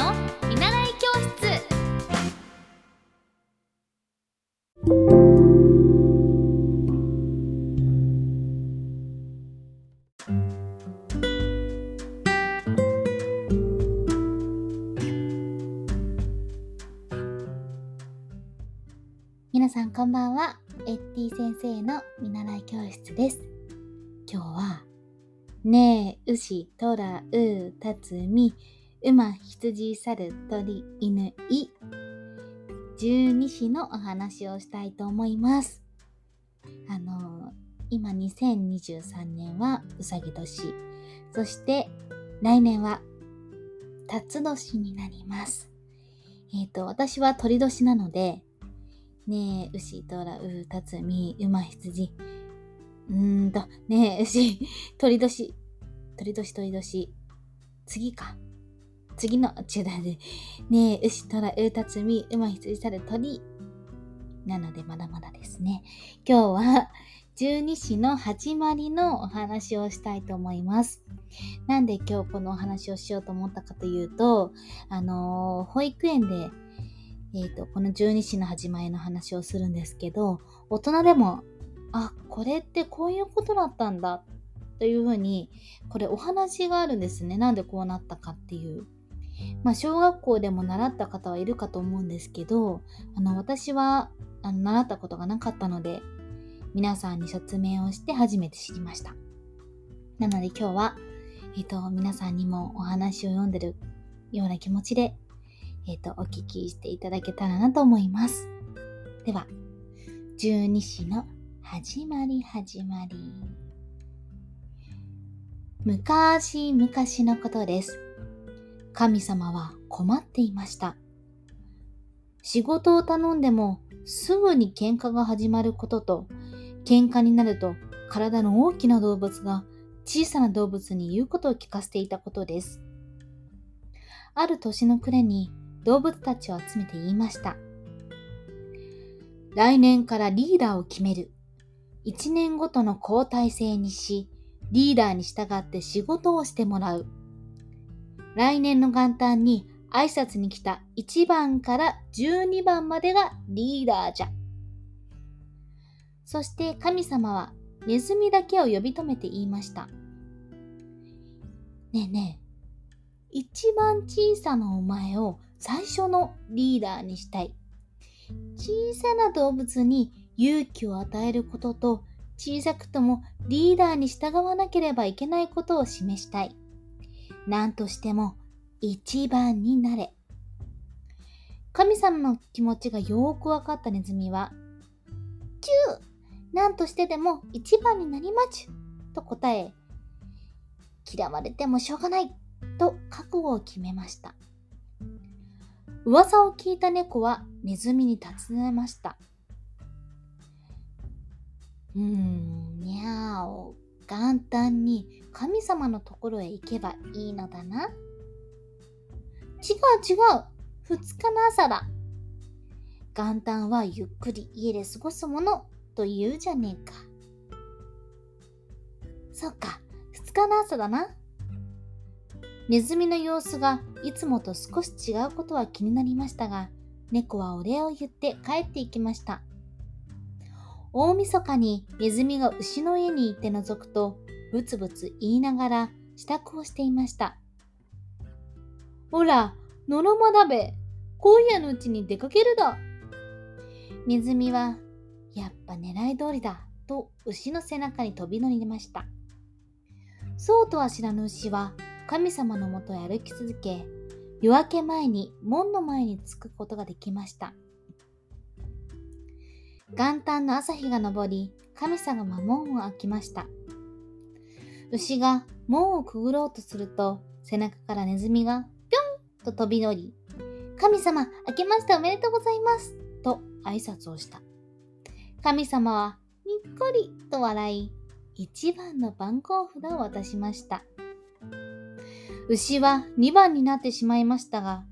の見習い教室。皆さんこんばんは。エッティ先生の見習い教室です。今日はねえ牛トラウタツミ馬羊猿鳥犬い十二支のお話をしたいと思いますあの今2023年はうさぎ年そして来年は辰年になりますえっ、ー、と私は鳥年なのでねえ、牛、とら、う、たつ、み、馬、羊。うーんと、ねえ、牛、鳥年、鳥年、鳥年。次か。次の、違うだね。ねえ、牛、とら、う、たつ、み、馬、羊、さる、鳥。なので、まだまだですね。今日は、十二支の始まりのお話をしたいと思います。なんで今日このお話をしようと思ったかというと、あのー、保育園でえーと、この十二支の始まりの話をするんですけど大人でもあこれってこういうことだったんだというふうにこれお話があるんですねなんでこうなったかっていう。まあ小学校でも習った方はいるかと思うんですけどあの私はあの習ったことがなかったので皆さんに説明をして初めて知りました。なので今日は、えっ、ー、と、皆さんにもお話を読んでるような気持ちでえっ、ー、と、お聞きしていただけたらなと思います。では、十二支の始まり始まり。昔々のことです。神様は困っていました。仕事を頼んでもすぐに喧嘩が始まることと、喧嘩になると体の大きな動物が小さな動物に言うことを聞かせていたことです。ある年の暮れに動物たちを集めて言いました。来年からリーダーを決める。一年ごとの交代制にし、リーダーに従って仕事をしてもらう。来年の元旦に挨拶に来た1番から12番までがリーダーじゃ。そして神様はネズミだけを呼び止めて言いました。ねえねえ、一番小さなお前を最初のリーダーにしたい。小さな動物に勇気を与えることと小さくともリーダーに従わなければいけないことを示したい。何としても一番になれ。神様の気持ちがよくわかったネズミは、キュー何としてでも一番になりまちゅと答え、嫌われてもしょうがないと覚悟を決めました。噂を聞いた猫はネズミに尋ねました。うーん、にゃーお、元旦に神様のところへ行けばいいのだな。違う違う、二日の朝だ。元旦はゆっくり家で過ごすものと言うじゃねえか。そっか、二日の朝だな。ネズミの様子がいつもと少し違うことは気になりましたが、猫はお礼を言って帰っていきました。大晦日にネズミが牛の家に行って覗くと、ブツブツ言いながら支度をしていました。ほら、のろまだべ、今夜のうちに出かけるだ。ネズミは、やっぱ狙い通りだ、と牛の背中に飛び乗りました。そうとは知らぬ牛は、神様のもとへ歩き続け、夜明け前に門の前に着くことができました。元旦の朝日が昇り、神様は門を開きました。牛が門をくぐろうとすると、背中からネズミがぴょんと飛び乗り、神様、明けましておめでとうございますと挨拶をした。神様はにっこりと笑い、一番の番号札を渡しました。牛は2番になってしまいましたが、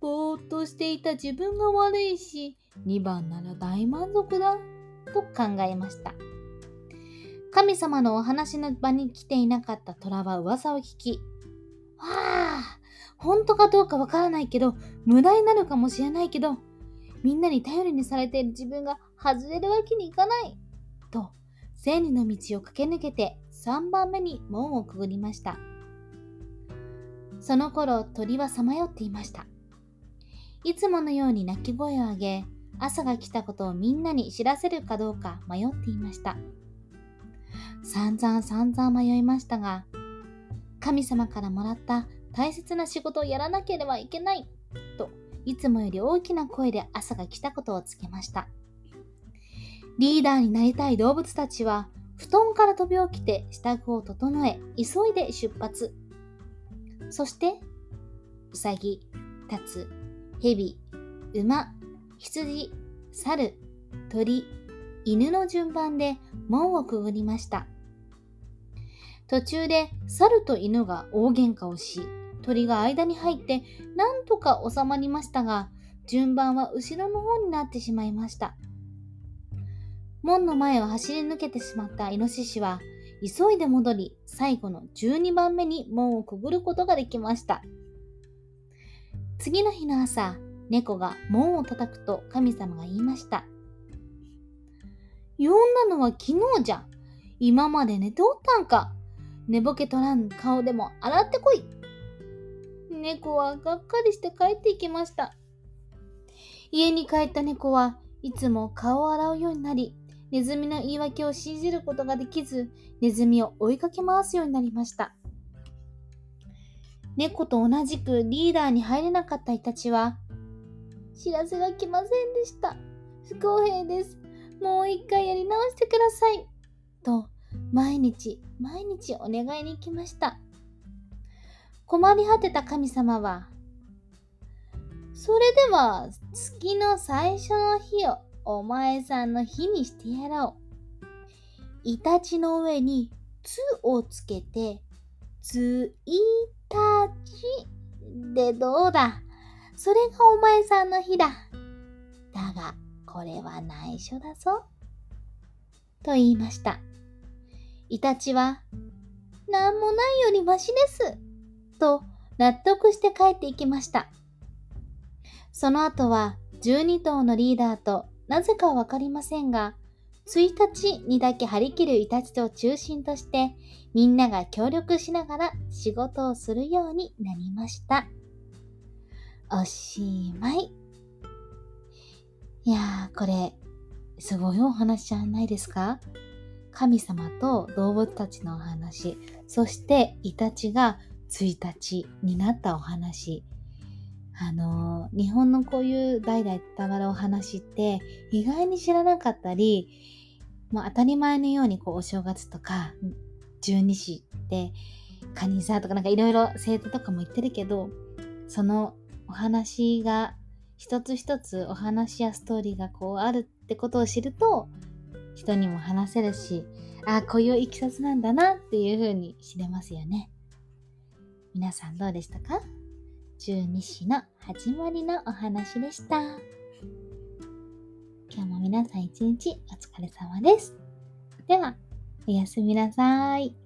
ぼーっとしていた自分が悪いし、2番なら大満足だ、と考えました。神様のお話の場に来ていなかった虎は噂を聞き、わあ、本当かどうかわからないけど、無駄になるかもしれないけど、みんなに頼りにされている自分が外れるわけにいかない。と、千里の道を駆け抜けて3番目に門をくぐりました。その頃鳥はさまよっていました。いつものように鳴き声を上げ、朝が来たことをみんなに知らせるかどうか迷っていました。散々散々迷いましたが、神様からもらった大切な仕事をやらなければいけないといつもより大きな声で朝が来たことを告げました。リーダーになりたい動物たちは布団から飛び起きて支度を整え急いで出発。そして、うさぎ、たつ、へび、馬、羊、猿、鳥、犬の順番で門をくぐりました。途中で猿と犬が大喧嘩をし、鳥が間に入ってなんとか収まりましたが、順番は後ろの方になってしまいました。門の前を走り抜けてしまったイノシシは、急いで戻り、最後の12番目に門をくぐることができました。次の日の朝、猫が門を叩くと神様が言いました。呼んだのは昨日じゃ。今まで寝ておったんか。寝ぼけとらん顔でも洗ってこい。猫はがっかりして帰っていきました。家に帰った猫はいつも顔を洗うようになり、ネズミの言い訳を信じることができず、ネズミを追いかけ回すようになりました。猫と同じくリーダーに入れなかったイタチは、知らせが来ませんでした。不公平です。もう一回してください。と、毎日、毎日お願いに行きました。困り果てた神様は、それでは月の最初の日をお前さんの日にしてやろう。イタチの上につをつけて、ついたちでどうだそれがお前さんの日だ。だが、これは内緒だぞ。と言いました。イタチは、なんもないよりましです。と納得して帰っていきました。その後は12頭のリーダーとなぜかわかりませんが、1日にだけ張り切るイタチを中心としてみんなが協力しながら仕事をするようになりました。おしまい。いやー、これ、すごいお話じゃないですか？神様と動物たちのお話、そしてイタチが1日になったお話。あのー、日本のこういう代々伝わるお話って意外に知らなかったり、まあ、当たり前のようにこうお正月とか十二支ってカニ座とかなんかいろいろ生徒とかも言ってるけどそのお話が一つ一つお話やストーリーがこうあるってことを知ると人にも話せるしああこういういきさつなんだなっていうふうに知れますよね。皆さんどうでしたか？十二支の始まりのお話でした。今日も皆さん一日お疲れ様です。ではおやすみなさい。